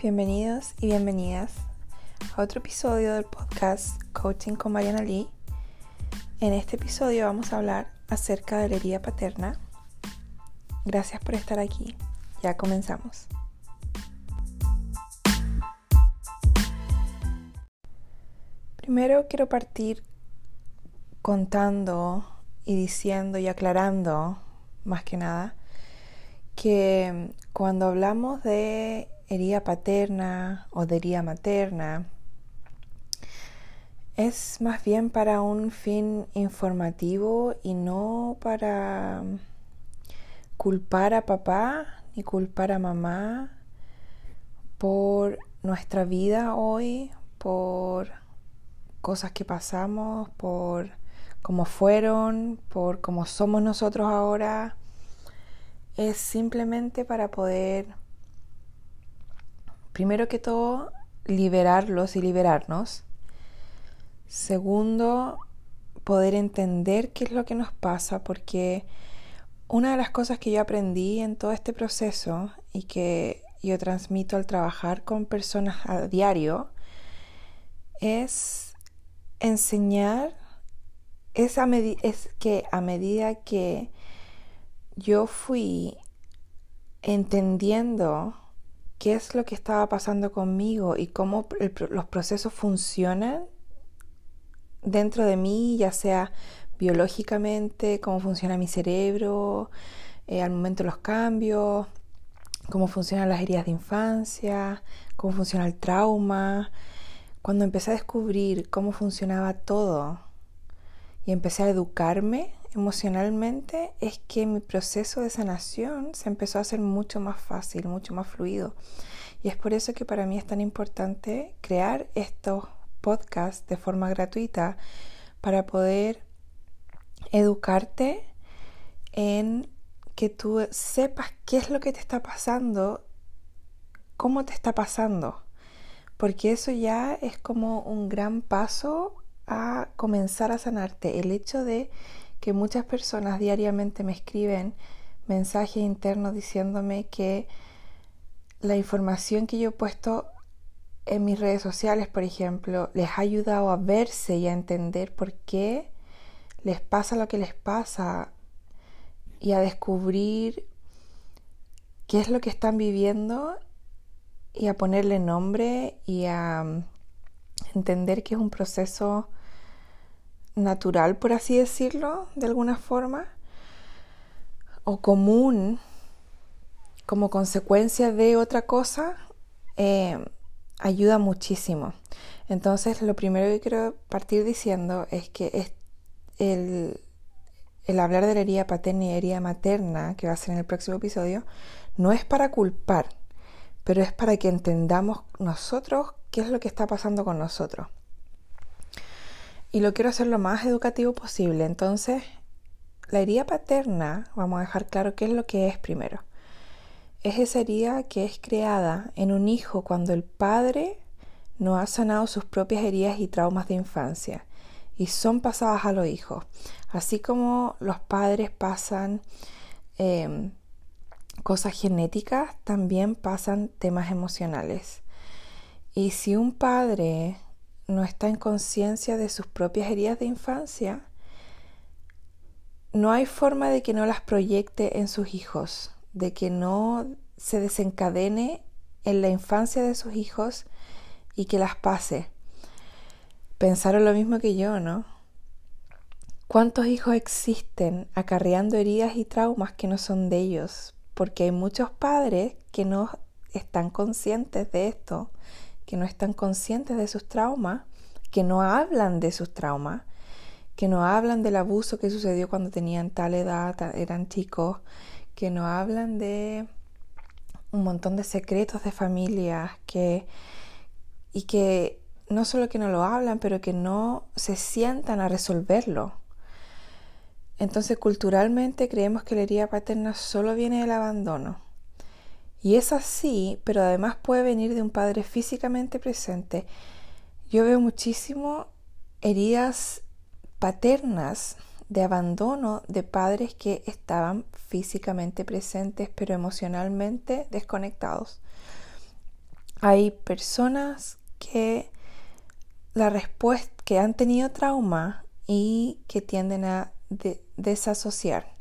Bienvenidos y bienvenidas a otro episodio del podcast Coaching con Mariana Lee. En este episodio vamos a hablar acerca de la herida paterna. Gracias por estar aquí. Ya comenzamos. Primero quiero partir contando y diciendo y aclarando, más que nada, que cuando hablamos de herida paterna o de herida materna, es más bien para un fin informativo y no para culpar a papá ni culpar a mamá por nuestra vida hoy, por cosas que pasamos, por cómo fueron, por cómo somos nosotros ahora. Es simplemente para poder primero que todo, liberarlos y liberarnos. Segundo, poder entender qué es lo que nos pasa, porque una de las cosas que yo aprendí en todo este proceso y que yo transmito al trabajar con personas a diario es enseñar, es, es que a medida que yo fui entendiendo qué es lo que estaba pasando conmigo y cómo los procesos funcionan dentro de mí, ya sea biológicamente, cómo funciona mi cerebro, eh, al momento los cambios, cómo funcionan las heridas de infancia, cómo funciona el trauma. Cuando empecé a descubrir cómo funcionaba todo y empecé a educarme emocionalmente es que mi proceso de sanación se empezó a hacer mucho más fácil, mucho más fluido. Y es por eso que para mí es tan importante crear estos podcasts de forma gratuita para poder educarte en que tú sepas qué es lo que te está pasando, cómo te está pasando, porque eso ya es como un gran paso a comenzar a sanarte. El hecho de que muchas personas diariamente me escriben mensajes internos diciéndome que la información que yo he puesto en mis redes sociales, por ejemplo, les ha ayudado a verse y a entender por qué les pasa lo que les pasa y a descubrir qué es lo que están viviendo y a ponerle nombre y a mm, entender que es un proceso natural, por así decirlo, de alguna forma, o común como consecuencia de otra cosa, eh, ayuda muchísimo. Entonces, lo primero que quiero partir diciendo es que es el, el hablar de la herida paterna y herida materna, que va a ser en el próximo episodio, no es para culpar, pero es para que entendamos nosotros qué es lo que está pasando con nosotros y lo quiero hacer lo más educativo posible. Entonces, la herida paterna, vamos a dejar claro qué es lo que es primero. Es esa herida que es creada en un hijo cuando el padre no ha sanado sus propias heridas y traumas de infancia y son pasadas a los hijos. Así como los padres pasan em, cosas genéticas, también pasan temas emocionales. Y si un padre no está en conciencia de sus propias heridas de infancia, no hay forma de que no las proyecte en sus hijos, de que no se desencadene en la infancia de sus hijos y que las pase. Pensaron lo mismo que yo, ¿no? ¿Cuántos hijos existen acarreando heridas y traumas que no son de ellos? Porque hay muchos padres que no están conscientes de esto que no están conscientes de sus traumas, que no hablan de sus traumas, que no hablan del abuso que sucedió cuando tenían tal edad, eran chicos, que no hablan de un montón de secretos de familias, que y que no solo que no lo hablan, pero que no se sientan a resolverlo. Entonces, culturalmente creemos que la herida paterna solo viene del abandono. Y es así, pero además puede venir de un padre físicamente presente. Yo veo muchísimo heridas paternas de abandono de padres que estaban físicamente presentes pero emocionalmente desconectados. Hay personas que la respuesta que han tenido trauma y que tienden a desasociar.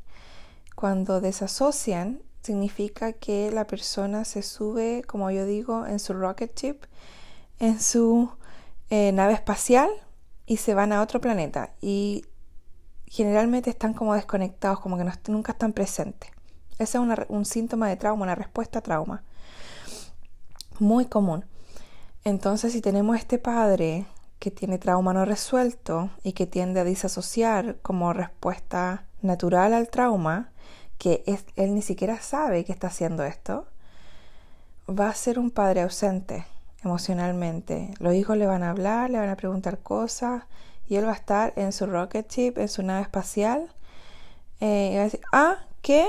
Cuando desasocian significa que la persona se sube, como yo digo, en su rocket ship, en su eh, nave espacial y se van a otro planeta. Y generalmente están como desconectados, como que nunca están presentes. Ese es un síntoma de trauma, una respuesta a trauma. Muy común. Entonces, si tenemos este padre que tiene trauma no resuelto y que tiende a disasociar como respuesta natural al trauma, que él ni siquiera sabe que está haciendo esto, va a ser un padre ausente emocionalmente. Los hijos le van a hablar, le van a preguntar cosas y él va a estar en su rocket ship, en su nave espacial. Eh, y va a decir, ah, ¿qué?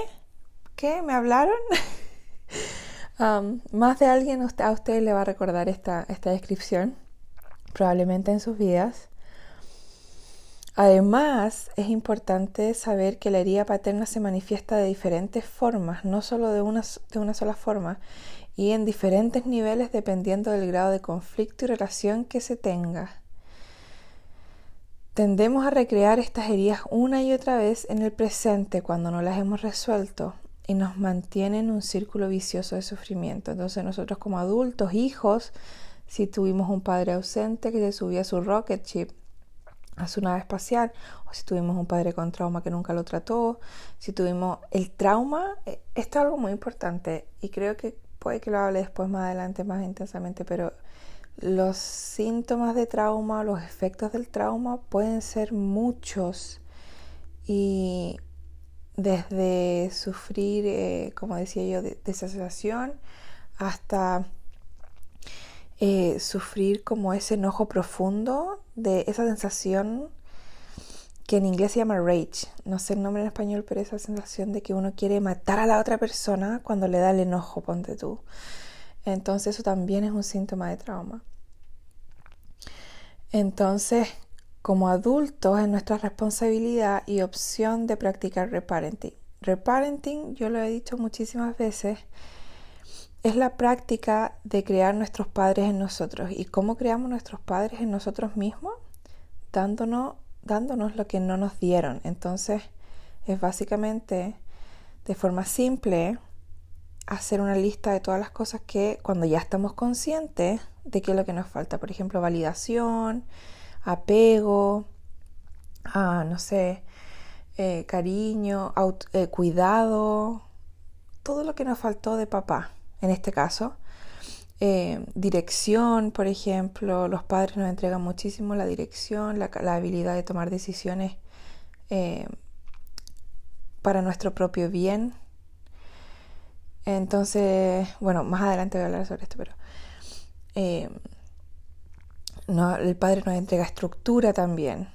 ¿Qué? ¿Me hablaron? Um, más de alguien a usted le va a recordar esta, esta descripción, probablemente en sus vidas. Además, es importante saber que la herida paterna se manifiesta de diferentes formas, no solo de una, de una sola forma, y en diferentes niveles dependiendo del grado de conflicto y relación que se tenga. Tendemos a recrear estas heridas una y otra vez en el presente cuando no las hemos resuelto y nos mantiene en un círculo vicioso de sufrimiento. Entonces nosotros como adultos, hijos, si tuvimos un padre ausente que se subía su rocket ship, a su nave espacial, o si tuvimos un padre con trauma que nunca lo trató, si tuvimos el trauma, eh, esto es algo muy importante y creo que puede que lo hable después más adelante más intensamente, pero los síntomas de trauma, los efectos del trauma pueden ser muchos y desde sufrir, eh, como decía yo, de, desasociación hasta eh, sufrir como ese enojo profundo de esa sensación que en inglés se llama rage, no sé el nombre en español, pero esa sensación de que uno quiere matar a la otra persona cuando le da el enojo, ponte tú. Entonces eso también es un síntoma de trauma. Entonces, como adultos, es nuestra responsabilidad y opción de practicar reparenting. Reparenting, yo lo he dicho muchísimas veces, es la práctica de crear nuestros padres en nosotros. ¿Y cómo creamos nuestros padres en nosotros mismos? Dándonos, dándonos lo que no nos dieron. Entonces, es básicamente, de forma simple, hacer una lista de todas las cosas que cuando ya estamos conscientes de qué es lo que nos falta. Por ejemplo, validación, apego, ah, no sé, eh, cariño, eh, cuidado, todo lo que nos faltó de papá, en este caso. Eh, dirección, por ejemplo, los padres nos entregan muchísimo la dirección, la, la habilidad de tomar decisiones para nuestro propio bien, entonces, bueno, más adelante voy a hablar sobre esto, pero eh, el Padre nos entrega estructura también.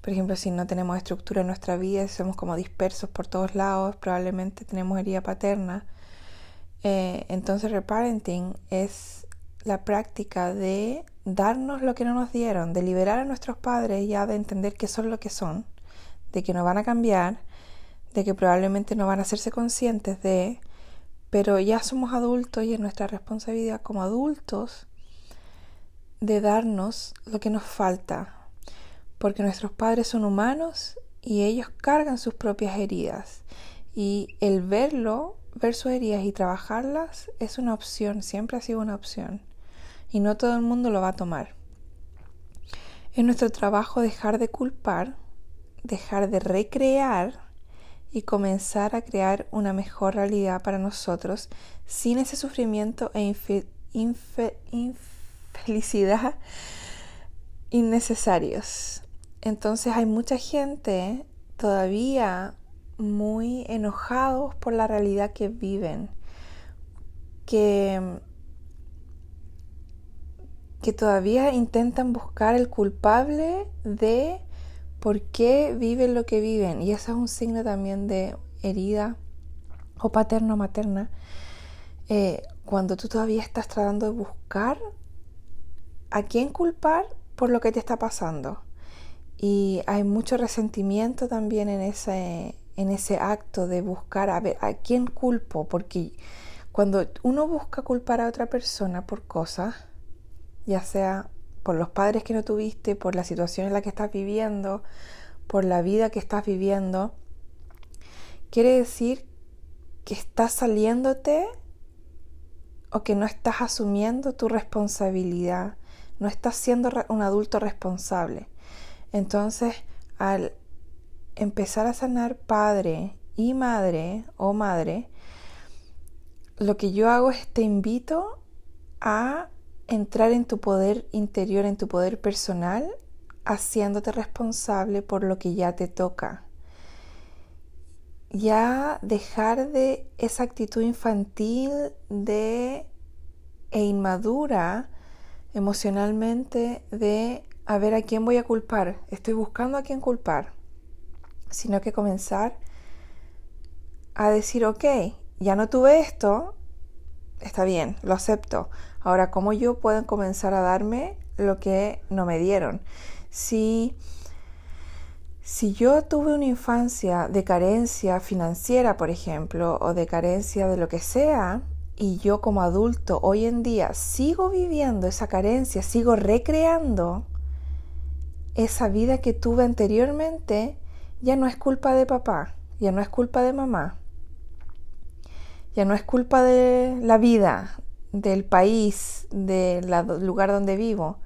Por ejemplo, si no tenemos estructura en nuestra vida, somos como dispersos por todos lados, probablemente tenemos herida paterna. Eh, entonces, reparenting es la práctica de darnos lo que no nos dieron, de liberar a nuestros padres ya de entender que son lo que son, de que no van a cambiar, de que probablemente no van a hacerse conscientes de pero ya somos adultos y es nuestra responsabilidad como adultos de darnos lo que nos falta, porque nuestros padres son humanos y ellos cargan sus propias heridas. Y el verlo, ver sus y trabajarlas es una opción, siempre ha sido una opción y no todo el mundo lo va a tomar. Es nuestro trabajo dejar de culpar, dejar de recrear y comenzar a crear una mejor realidad para nosotros sin ese sufrimiento e infelicidad innecesarios. Entonces hay mucha gente todavía muy enojados por la realidad que viven, que, que todavía intentan buscar el culpable de por qué viven lo que viven. Y eso es un signo también de herida o paterno materna. Eh, cuando tú todavía estás tratando de buscar a quién culpar por lo que te está pasando. Y hay mucho resentimiento también en ese, en ese acto de buscar a ver a quién culpo, porque Cuando uno busca culpar a otra persona por cosas, ya sea por los padres que no tuviste, por la situación en la que estás viviendo, por la vida que estás viviendo, quiere decir que estás saliéndote o que no estás asumiendo tu responsabilidad, no estás siendo un adulto responsable. Entonces, al empezar a sanar padre y madre o madre, lo que yo hago es te invito a entrar en tu poder interior, en tu poder personal, haciéndote responsable por lo que ya te toca. Ya dejar de esa actitud infantil de e inmadura emocionalmente de a ver a quién voy a culpar, estoy buscando a quién culpar, sino que comenzar a decir, ok, ya no tuve esto, está bien, lo acepto. Ahora, ¿cómo yo puedo comenzar a darme lo que no me dieron? Si, si yo tuve una infancia de carencia financiera, por ejemplo, o de carencia de lo que sea, y yo como adulto hoy en día sigo viviendo esa carencia, sigo recreando esa vida que tuve anteriormente, ya no es culpa de papá, ya no es culpa de mamá, ya no es culpa de la vida, del país, del lugar donde vivo.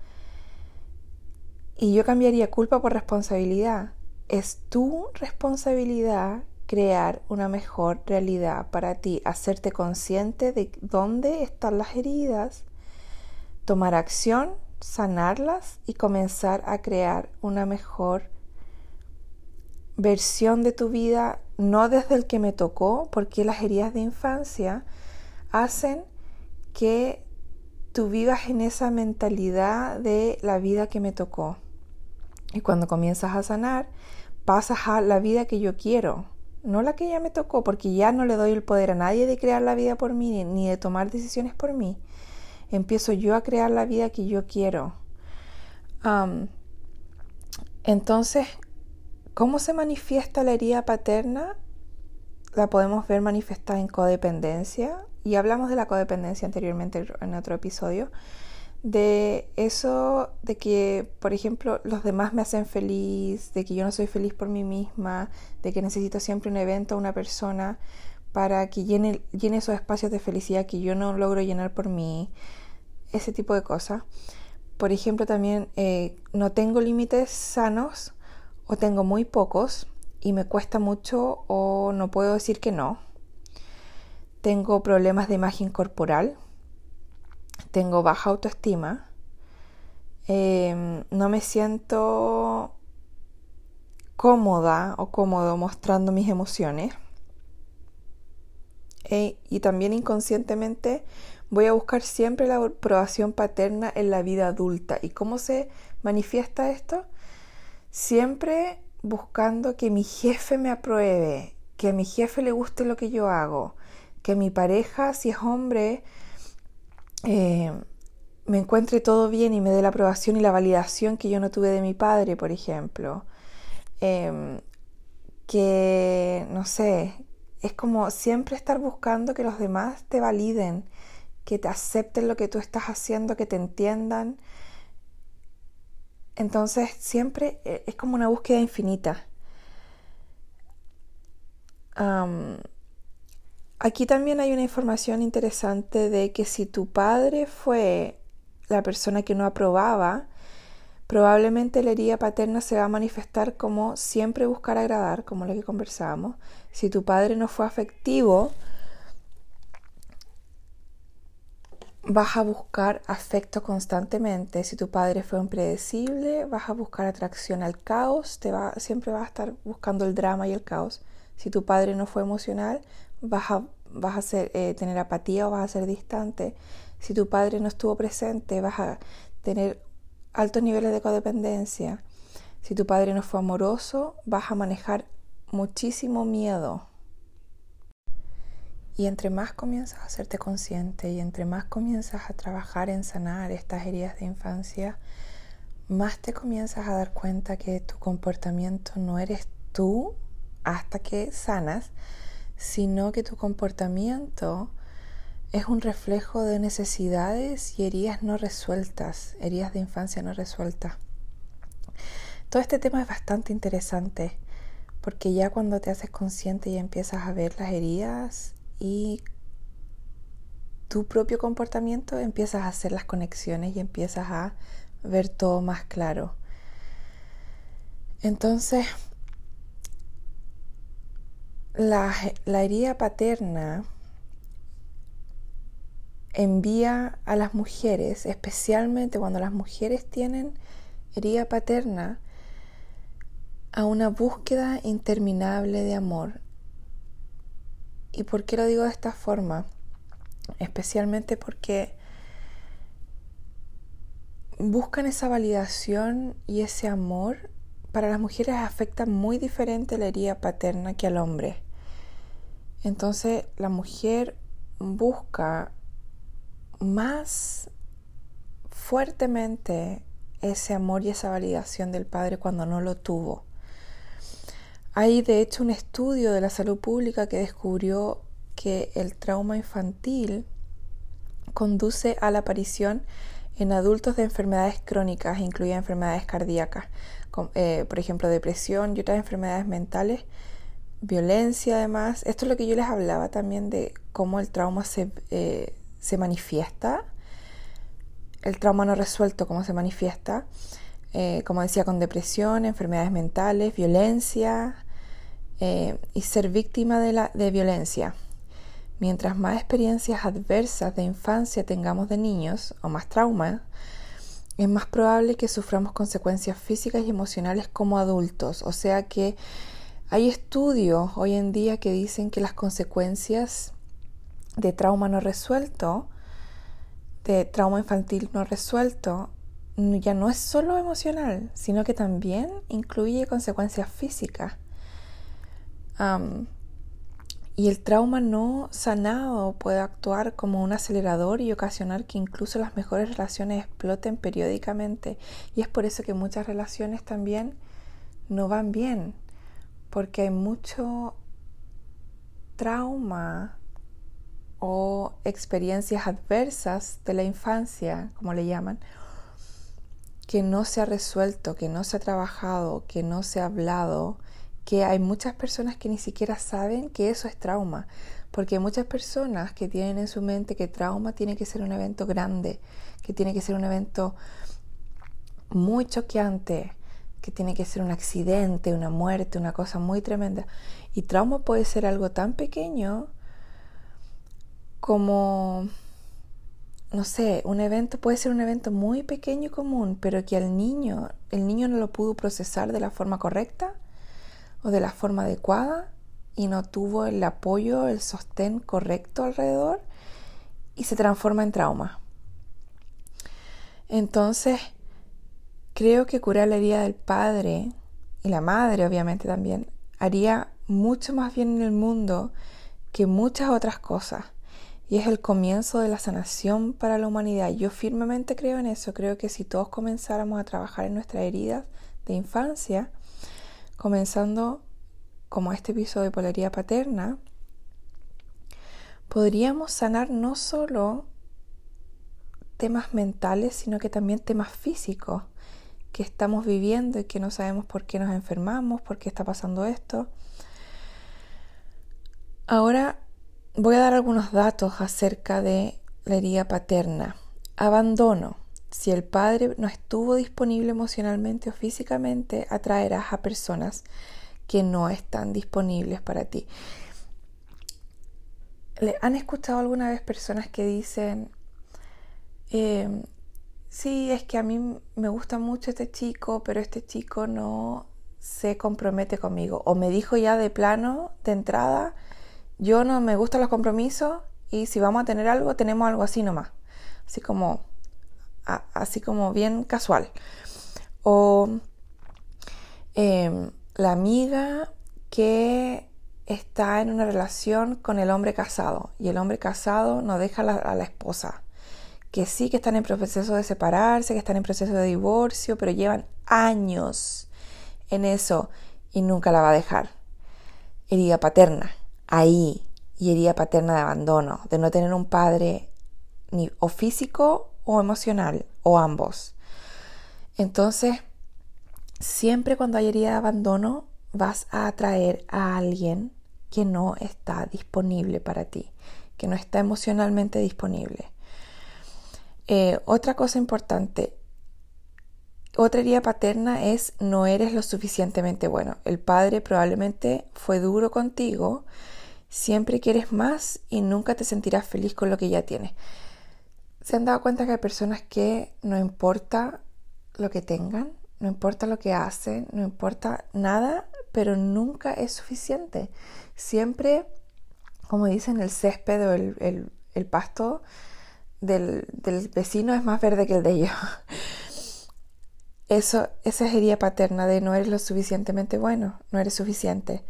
Y yo cambiaría culpa por responsabilidad. Es tu responsabilidad crear una mejor realidad para ti, hacerte consciente de dónde están las heridas, tomar acción, sanarlas y comenzar a crear una mejor versión de tu vida, no desde el que me tocó, porque las heridas de infancia hacen que tú vivas en esa mentalidad de la vida que me tocó. Y cuando comienzas a sanar, pasas a la vida que yo quiero, no la que ya me tocó, porque ya no le doy el poder a nadie de crear la vida por mí, ni de tomar decisiones por mí. Empiezo yo a crear la vida que yo quiero. entonces, ¿cómo se manifiesta la herida paterna? La podemos ver manifestada en codependencia, y hablamos de la codependencia anteriormente en otro episodio de eso de que, por ejemplo, los demás me hacen feliz, de que yo no soy feliz por mí misma, de que necesito siempre un evento, una persona para que llene, llene esos espacios de felicidad que yo no logro llenar por mí, ese tipo de cosas. Por ejemplo, también eh, no tengo límites sanos o tengo muy pocos y me cuesta mucho o no puedo decir que no. Tengo problemas de imagen corporal, tengo baja autoestima, em, no me siento cómoda o cómodo mostrando mis emociones. E, y también inconscientemente voy a buscar siempre la aprobación paterna en la vida adulta. ¿Y cómo se manifiesta esto? Siempre buscando que mi jefe me apruebe, que a mi jefe le guste lo que yo hago, que mi pareja, si es hombre, eh, me encuentre todo bien y me dé la aprobación y la validación que yo no tuve de mi padre, por ejemplo. Em, que, no sé, es como siempre estar buscando que los demás te validen, que te acepten lo que tú estás haciendo, que te entiendan. Entonces siempre eh, es como una búsqueda infinita. Aquí también hay una información interesante de que si tu padre fue la persona que no aprobaba, probablemente la herida paterna se va a manifestar como siempre buscar agradar, como lo que conversábamos. Si tu padre no fue afectivo, vas a buscar afecto constantemente. Si tu padre fue impredecible, vas a buscar atracción al caos, te va, siempre vas a estar buscando el drama y el caos. Si tu padre no fue emocional, vas a, vas a ser, eh, tener apatía o vas a ser distante. Si tu padre no estuvo presente, vas a tener altos niveles de codependencia. Si tu padre no fue amoroso, vas a manejar muchísimo miedo. Y entre más comienzas a hacerte consciente y entre más comienzas a trabajar en sanar estas heridas de infancia, más te comienzas a dar cuenta que tu comportamiento no eres tú hasta que sanas, sino que tu comportamiento es un reflejo de necesidades y heridas no resueltas, heridas de infancia no resueltas. Todo este tema es bastante interesante porque ya cuando te haces consciente y empiezas a ver las heridas y tu propio comportamiento, empiezas a hacer las conexiones y empiezas a ver todo más claro. Entonces, la, la herida paterna envía a las mujeres, especialmente cuando las mujeres tienen herida paterna, a una búsqueda interminable de amor. ¿Y por qué lo digo de esta forma? Especialmente porque buscan esa validación y ese amor. Para las mujeres afecta muy diferente la herida paterna que al hombre. Entonces la mujer busca más fuertemente ese amor y esa validación del padre cuando no lo tuvo. Hay de hecho un estudio de la salud pública que descubrió que el trauma infantil conduce a la aparición en adultos de enfermedades crónicas, incluidas enfermedades cardíacas, eh, por ejemplo depresión y otras enfermedades mentales, violencia además. Esto es lo que yo les hablaba también de cómo el trauma se, eh, se manifiesta, el trauma no resuelto, cómo se manifiesta, eh, como decía, con depresión, enfermedades mentales, violencia eh, y ser víctima de, la, de violencia. Mientras más experiencias adversas de infancia tengamos de niños o más trauma, es más probable que suframos consecuencias físicas y emocionales como adultos. O sea que hay estudios hoy en día que dicen que las consecuencias de trauma no resuelto, de trauma infantil no resuelto, ya no es solo emocional, sino que también incluye consecuencias físicas. y el trauma no sanado puede actuar como un acelerador y ocasionar que incluso las mejores relaciones exploten periódicamente. Y es por eso que muchas relaciones también no van bien, porque hay mucho trauma o experiencias adversas de la infancia, como le llaman, que no se ha resuelto, que no se ha trabajado, que no se ha hablado, que hay muchas personas que ni siquiera saben que eso es trauma, porque hay muchas personas que tienen en su mente que trauma tiene que ser un evento grande, que tiene que ser un evento muy choqueante, que tiene que ser un accidente, una muerte, una cosa muy tremenda. Y trauma puede ser algo tan pequeño como, no sé, un evento puede ser un evento muy pequeño y común, pero que al niño, el niño no lo pudo procesar de la forma correcta o de la forma adecuada y no tuvo el apoyo, el sostén correcto alrededor y se transforma en trauma. Entonces, creo que curar la herida del padre y la madre, obviamente también, haría mucho más bien en el mundo que muchas otras cosas y es el comienzo de la sanación para la humanidad. Yo firmemente creo en eso. Creo que si todos comenzáramos a trabajar en nuestras heridas de infancia, comenzando como este episodio de polaridad paterna, podríamos sanar no solo temas mentales, sino que también temas físicos que estamos viviendo y que no sabemos por qué nos enfermamos, por qué está pasando esto. Ahora voy a dar algunos datos acerca de la herida paterna. Abandono. Si el padre no estuvo disponible emocionalmente o físicamente, atraerás a personas que no están disponibles para ti. ¿Han escuchado alguna vez personas que dicen, eh, sí, es que a mí me gusta mucho este chico, pero este chico no se compromete conmigo? O me dijo ya de plano, de entrada, yo no me gustan los compromisos y si vamos a tener algo, tenemos algo así nomás. Así como, así como bien casual. O em, la amiga que está en una relación con el hombre casado y el hombre casado no deja a la esposa. Que sí que están en proceso de separarse, que están en proceso de divorcio, pero llevan años en eso y nunca la va a dejar. Herida paterna ahí y herida paterna de abandono, de no tener un padre ni o físico o emocional o ambos. Entonces, siempre cuando hay herida de abandono, vas a atraer a alguien que no está disponible para ti, que no está emocionalmente disponible. Eh, otra cosa importante, otra herida paterna es no eres lo suficientemente bueno. El padre probablemente fue duro contigo, siempre quieres más y nunca te sentirás feliz con lo que ya tienes. ¿Se han dado cuenta que hay personas que no importa lo que tengan, no importa lo que hacen, no importa nada, pero nunca es suficiente? Siempre, como dicen, el césped o el, pasto del, vecino es más verde que el de ellos. Eso, esa es herida paterna de no eres lo suficientemente bueno, no eres suficiente,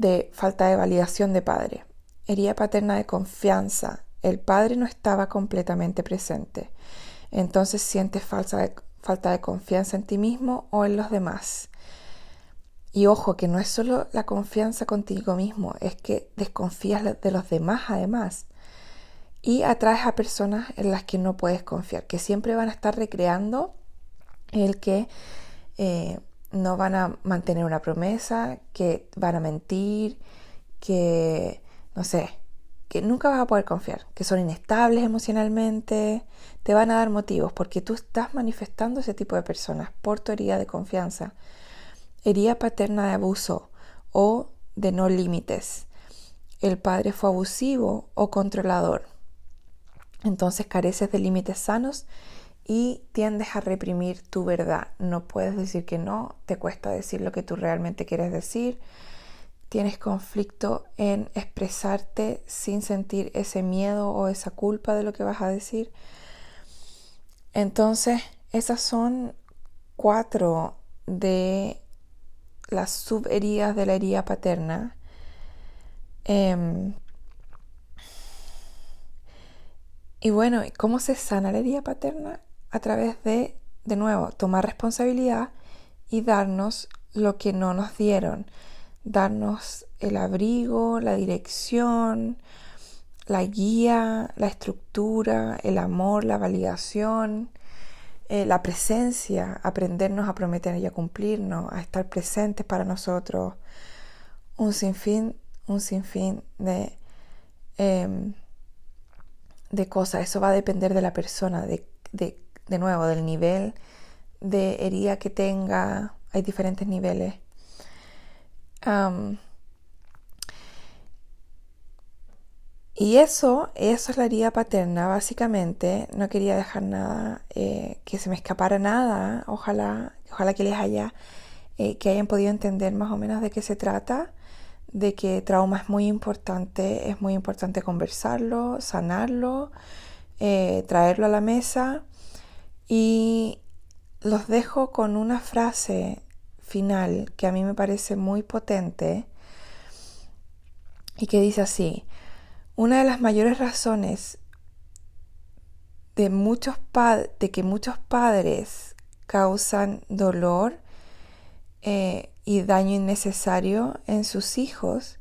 de falta de validación de padre. Herida paterna de confianza, el padre no estaba completamente presente. Entonces sientes falta de, confianza en ti mismo o en los demás. Y ojo, que no es solo la confianza contigo mismo, es que desconfías de los demás además. Y atraes a personas en las que no puedes confiar, que siempre van a estar recreando el que eh, no van a mantener una promesa, que van a mentir, que, no sé, que nunca vas a poder confiar, que son inestables emocionalmente, te van a dar motivos porque tú estás manifestando ese tipo de personas por tu herida de confianza, herida paterna de abuso o de no límites. El padre fue abusivo o controlador. Entonces careces de límites sanos y tiendes a reprimir tu verdad. No puedes decir que no, te cuesta decir lo que tú realmente quieres decir tienes conflicto en expresarte sin sentir ese miedo o esa culpa de lo que vas a decir. Entonces, esas son cuatro de las subheridas de la herida paterna. Em, y bueno, ¿cómo se sana la herida paterna? A través de, de nuevo, tomar responsabilidad y darnos lo que no nos dieron darnos el abrigo, la dirección, la guía, la estructura, el amor, la validación, eh, la presencia, aprendernos a prometer y a cumplirnos, a estar presentes para nosotros, un sinfín, un sinfín de, em, de cosas. Eso va a depender de la persona, de, de nuevo, del nivel de herida que tenga. Hay diferentes niveles y eso, eso es la herida paterna, básicamente. No quería dejar nada, eh, que se me escapara nada. Ojalá, ojalá que les haya, eh, que hayan podido entender más o menos de qué se trata, de que trauma es muy importante, es muy importante conversarlo, sanarlo, eh, traerlo a la mesa. Y los dejo con una frase final que a mí me parece muy potente y que dice así, una de las mayores razones de, muchos de que muchos padres causan dolor eh, y daño innecesario en sus hijos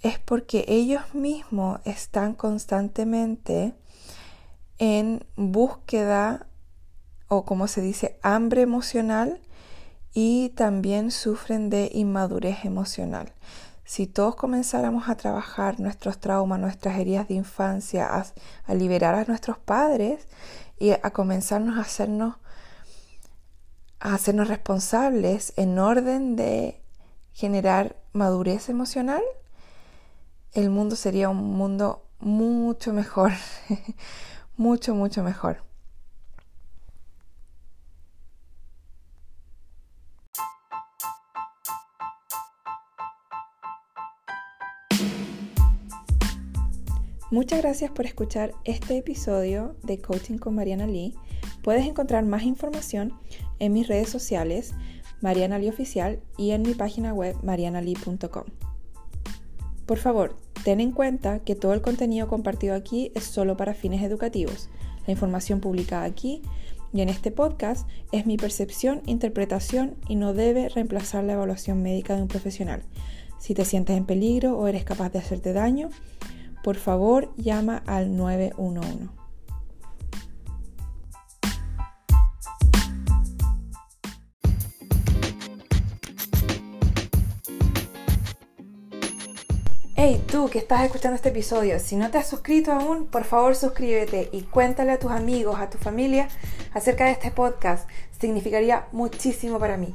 es porque ellos mismos están constantemente en búsqueda o como se dice hambre emocional y también sufren de inmadurez emocional. Si todos comenzáramos a trabajar nuestros traumas, nuestras heridas de infancia, a, liberar a nuestros padres y a comenzarnos a hacernos, a hacernos responsables en orden de generar madurez emocional, el mundo sería un mundo mucho mejor, mucho, mucho mejor. Muchas gracias por escuchar este episodio de Coaching con Mariana Lee. Puedes encontrar más información en mis redes sociales, Mariana Lee Oficial, y en mi página web, marianalee.com. Por favor, ten en cuenta que todo el contenido compartido aquí es solo para fines educativos. La información publicada aquí y en este podcast es mi percepción, interpretación y no debe reemplazar la evaluación médica de un profesional. Si te sientes en peligro o eres capaz de hacerte daño, por favor llama al 911. Hey, tú que estás escuchando este episodio, si no te has suscrito aún, por favor suscríbete y cuéntale a tus amigos, a tu familia acerca de este podcast. Significaría muchísimo para mí.